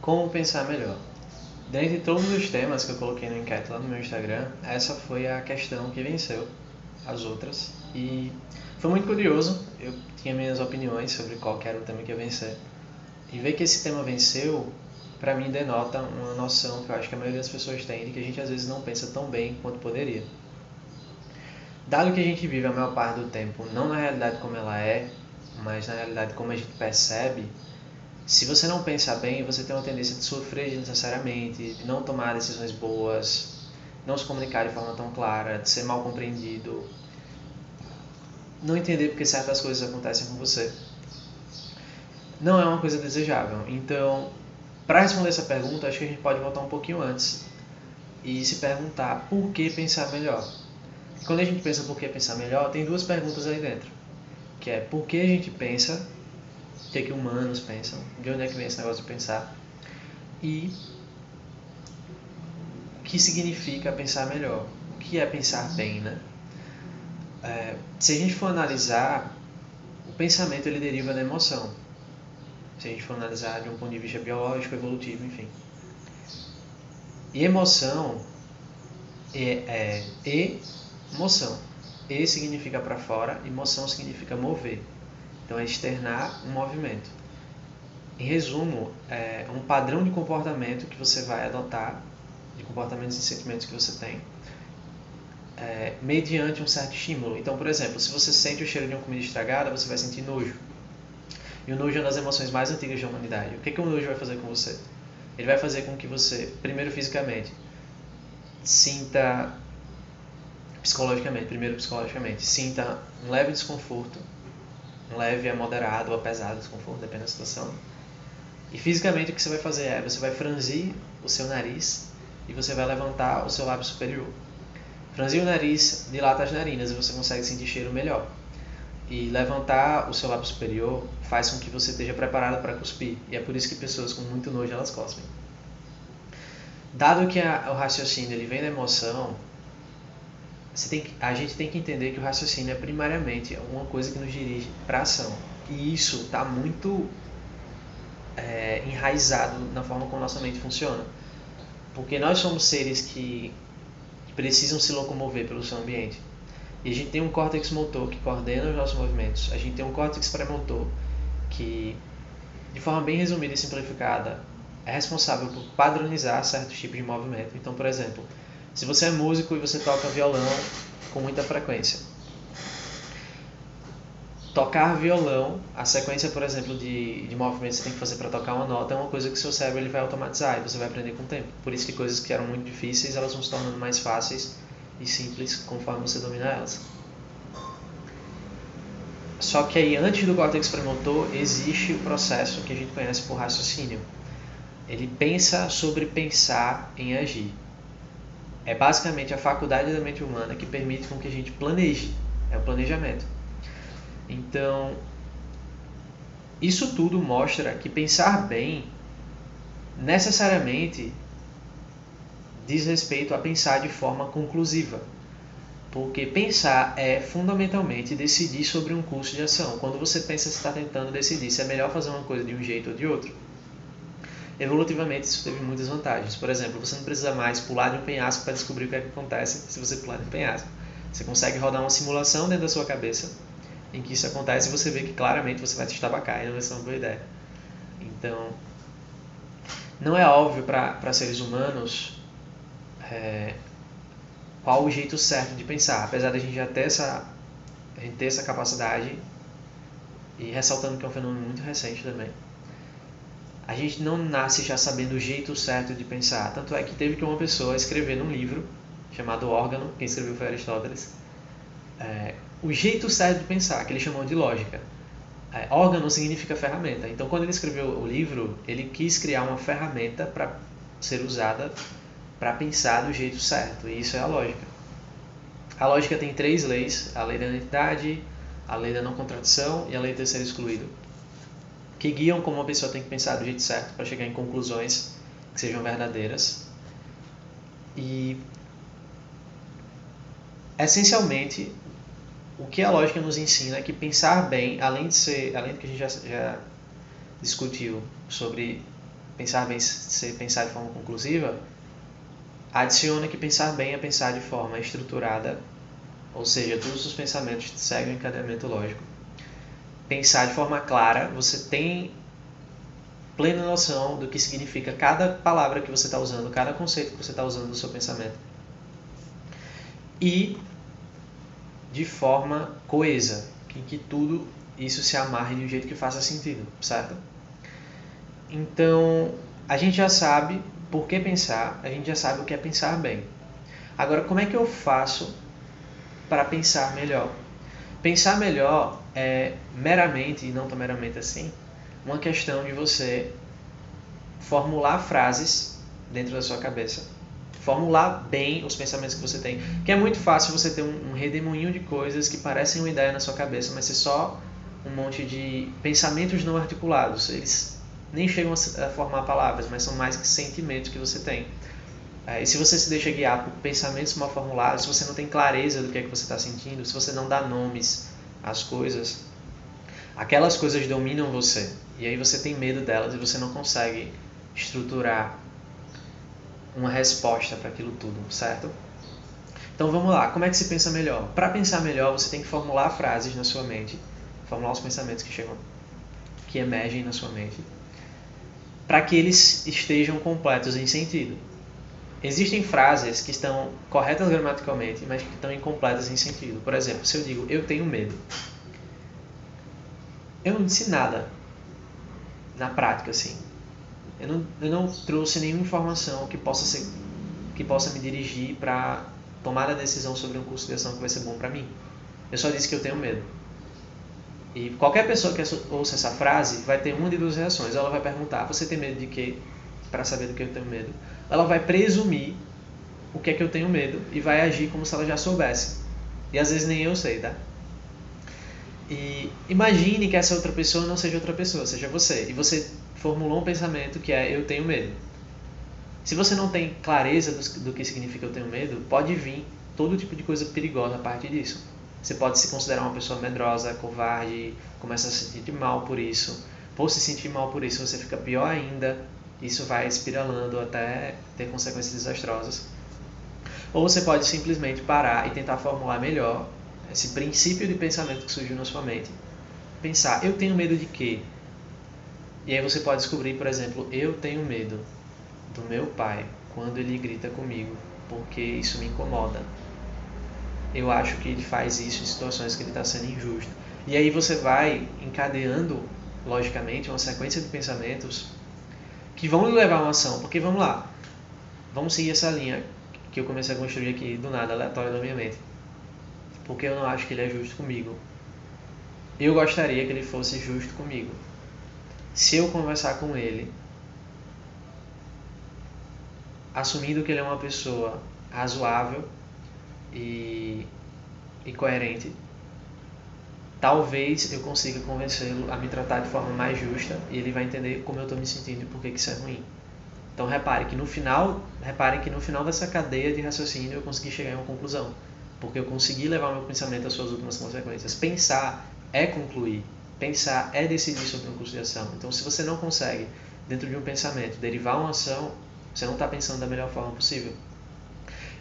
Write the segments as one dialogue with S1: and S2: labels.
S1: Como pensar melhor? Dentre todos os temas que eu coloquei no enquete lá no meu Instagram, essa foi a questão que venceu as outras. E foi muito curioso, eu tinha minhas opiniões sobre qual era o tema que ia vencer. E ver que esse tema venceu, para mim denota uma noção que eu acho que a maioria das pessoas tem de que a gente às vezes não pensa tão bem quanto poderia. Dado que a gente vive a maior parte do tempo não na realidade como ela é, mas na realidade como a gente percebe, se você não pensar bem, você tem uma tendência de sofrer desnecessariamente, de não tomar decisões boas, não se comunicar de forma tão clara, de ser mal compreendido, não entender porque certas coisas acontecem com você. Não é uma coisa desejável. Então, para responder essa pergunta, acho que a gente pode voltar um pouquinho antes e se perguntar por que pensar melhor. Quando a gente pensa por que pensar melhor, tem duas perguntas aí dentro, que é por que a gente pensa o que, é que humanos pensam, de onde é que vem esse negócio de pensar e o que significa pensar melhor, o que é pensar bem, né? É, se a gente for analisar, o pensamento ele deriva da emoção. Se a gente for analisar de um ponto de vista biológico, evolutivo, enfim. E emoção é, é emoção. E significa para fora, emoção significa mover. Então, é externar um movimento. Em resumo, é um padrão de comportamento que você vai adotar, de comportamentos e sentimentos que você tem, é, mediante um certo estímulo. Então, por exemplo, se você sente o cheiro de uma comida estragada, você vai sentir nojo. E o nojo é uma das emoções mais antigas da humanidade. O que, que o nojo vai fazer com você? Ele vai fazer com que você, primeiro fisicamente, sinta psicologicamente, primeiro psicologicamente, sinta um leve desconforto leve a moderado a pesado desconforto, depende da situação. E fisicamente o que você vai fazer é, você vai franzir o seu nariz e você vai levantar o seu lábio superior. Franzir o nariz dilata as narinas e você consegue sentir cheiro melhor. E levantar o seu lábio superior faz com que você esteja preparado para cuspir. E é por isso que pessoas com muito nojo elas cospem. Dado que a, o raciocínio ele vem da emoção, que, a gente tem que entender que o raciocínio é primariamente uma coisa que nos dirige para a ação. E isso está muito é, enraizado na forma como nossa mente funciona. Porque nós somos seres que precisam se locomover pelo seu ambiente. E a gente tem um córtex motor que coordena os nossos movimentos. A gente tem um córtex premotor que, de forma bem resumida e simplificada, é responsável por padronizar certos tipos de movimento. Então, por exemplo, se você é músico e você toca violão com muita frequência. Tocar violão, a sequência, por exemplo, de, de movimentos que você tem que fazer para tocar uma nota é uma coisa que seu cérebro ele vai automatizar e você vai aprender com o tempo. Por isso que coisas que eram muito difíceis, elas vão se tornando mais fáceis e simples conforme você domina elas. Só que aí, antes do córtex premotor, existe o processo que a gente conhece por raciocínio. Ele pensa sobre pensar em agir. É basicamente a faculdade da mente humana que permite com que a gente planeje. É o planejamento. Então, isso tudo mostra que pensar bem necessariamente diz respeito a pensar de forma conclusiva. Porque pensar é fundamentalmente decidir sobre um curso de ação. Quando você pensa, você está tentando decidir se é melhor fazer uma coisa de um jeito ou de outro evolutivamente isso teve muitas vantagens. Por exemplo, você não precisa mais pular de um penhasco para descobrir o que, é que acontece se você pular de um penhasco. Você consegue rodar uma simulação dentro da sua cabeça em que isso acontece e você vê que claramente você vai se estabacar e não vai ser uma boa ideia. Então, não é óbvio para seres humanos é, qual o jeito certo de pensar, apesar de a gente já ter essa, a gente ter essa capacidade e ressaltando que é um fenômeno muito recente também a gente não nasce já sabendo o jeito certo de pensar. Tanto é que teve que uma pessoa escrever num livro chamado Órgano, quem escreveu foi Aristóteles, é, o jeito certo de pensar, que ele chamou de lógica. É, órgano significa ferramenta. Então, quando ele escreveu o livro, ele quis criar uma ferramenta para ser usada para pensar do jeito certo. E isso é a lógica. A lógica tem três leis: a lei da identidade, a lei da não contradição e a lei do terceiro excluído que guiam como uma pessoa tem que pensar do jeito certo para chegar em conclusões que sejam verdadeiras. E essencialmente o que a lógica nos ensina é que pensar bem, além de ser, além do que a gente já, já discutiu sobre pensar bem ser pensar de forma conclusiva, adiciona que pensar bem é pensar de forma estruturada, ou seja, todos os pensamentos seguem um encadeamento lógico. Pensar de forma clara, você tem plena noção do que significa cada palavra que você está usando, cada conceito que você está usando no seu pensamento. E de forma coesa, em que tudo isso se amarre de um jeito que faça sentido, certo? Então, a gente já sabe por que pensar, a gente já sabe o que é pensar bem. Agora, como é que eu faço para pensar melhor? Pensar melhor é meramente, e não tão meramente assim, uma questão de você formular frases dentro da sua cabeça, formular bem os pensamentos que você tem. Que é muito fácil você ter um, um redemoinho de coisas que parecem uma ideia na sua cabeça, mas é só um monte de pensamentos não articulados. Eles nem chegam a formar palavras, mas são mais que sentimentos que você tem. É, e se você se deixa guiar por pensamentos mal formulados, se você não tem clareza do que é que você está sentindo, se você não dá nomes às coisas, aquelas coisas dominam você. E aí você tem medo delas e você não consegue estruturar uma resposta para aquilo tudo, certo? Então vamos lá, como é que se pensa melhor? Para pensar melhor, você tem que formular frases na sua mente, formular os pensamentos que chegam, que emergem na sua mente para que eles estejam completos em sentido. Existem frases que estão corretas gramaticalmente, mas que estão incompletas em sentido. Por exemplo, se eu digo eu tenho medo, eu não disse nada na prática assim. Eu não, eu não trouxe nenhuma informação que possa ser que possa me dirigir para tomar a decisão sobre um curso de ação que vai ser bom para mim. Eu só disse que eu tenho medo. E qualquer pessoa que ouça essa frase vai ter uma de duas reações. Ela vai perguntar: Você tem medo de quê? Para saber do que eu tenho medo. Ela vai presumir o que é que eu tenho medo e vai agir como se ela já soubesse. E às vezes nem eu sei, tá? E imagine que essa outra pessoa não seja outra pessoa, seja você. E você formulou um pensamento que é: Eu tenho medo. Se você não tem clareza do, do que significa eu tenho medo, pode vir todo tipo de coisa perigosa a partir disso. Você pode se considerar uma pessoa medrosa, covarde, começa a se sentir mal por isso. Por se sentir mal por isso, você fica pior ainda. Isso vai espiralando até ter consequências desastrosas. Ou você pode simplesmente parar e tentar formular melhor esse princípio de pensamento que surgiu na sua mente. Pensar, eu tenho medo de quê? E aí você pode descobrir, por exemplo, eu tenho medo do meu pai quando ele grita comigo, porque isso me incomoda eu acho que ele faz isso em situações que ele está sendo injusto. E aí você vai encadeando, logicamente, uma sequência de pensamentos que vão levar a uma ação. Porque vamos lá, vamos seguir essa linha que eu comecei a construir aqui do nada, aleatório da minha mente. Porque eu não acho que ele é justo comigo. Eu gostaria que ele fosse justo comigo. Se eu conversar com ele, assumindo que ele é uma pessoa razoável e, e coerente, talvez eu consiga convencê-lo a me tratar de forma mais justa e ele vai entender como eu estou me sentindo e por que, isso é ruim. Então repare que no final, reparem que no final dessa cadeia de raciocínio eu consegui chegar em uma conclusão, porque eu consegui levar meu pensamento às suas últimas consequências. Pensar é concluir, pensar é decidir sobre um curso de ação. Então se você não consegue dentro de um pensamento derivar uma ação, você não está pensando da melhor forma possível.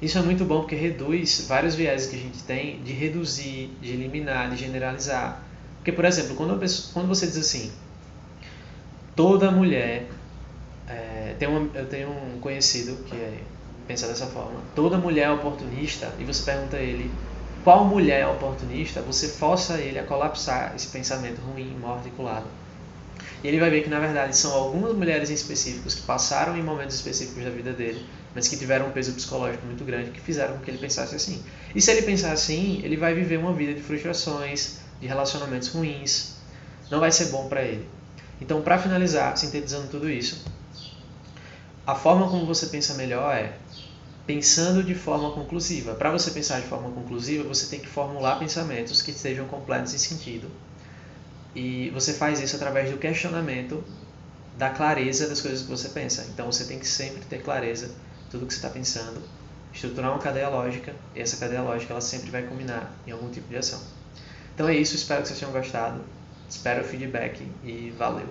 S1: Isso é muito bom porque reduz vários viéses que a gente tem de reduzir, de eliminar, de generalizar. Porque, por exemplo, quando, pessoa, quando você diz assim, toda mulher. É, tem uma, eu tenho um conhecido que é, pensa dessa forma: toda mulher é oportunista, e você pergunta a ele qual mulher é oportunista, você força ele a colapsar esse pensamento ruim, mal articulado. E ele vai ver que na verdade são algumas mulheres em específicos que passaram em momentos específicos da vida dele, mas que tiveram um peso psicológico muito grande que fizeram com que ele pensasse assim. E se ele pensar assim, ele vai viver uma vida de frustrações, de relacionamentos ruins. Não vai ser bom para ele. Então, para finalizar, sintetizando tudo isso, a forma como você pensa melhor é pensando de forma conclusiva. Para você pensar de forma conclusiva, você tem que formular pensamentos que estejam completos em sentido e você faz isso através do questionamento da clareza das coisas que você pensa. Então você tem que sempre ter clareza tudo que você está pensando, estruturar uma cadeia lógica, e essa cadeia lógica ela sempre vai culminar em algum tipo de ação. Então é isso, espero que vocês tenham gostado, espero o feedback e valeu!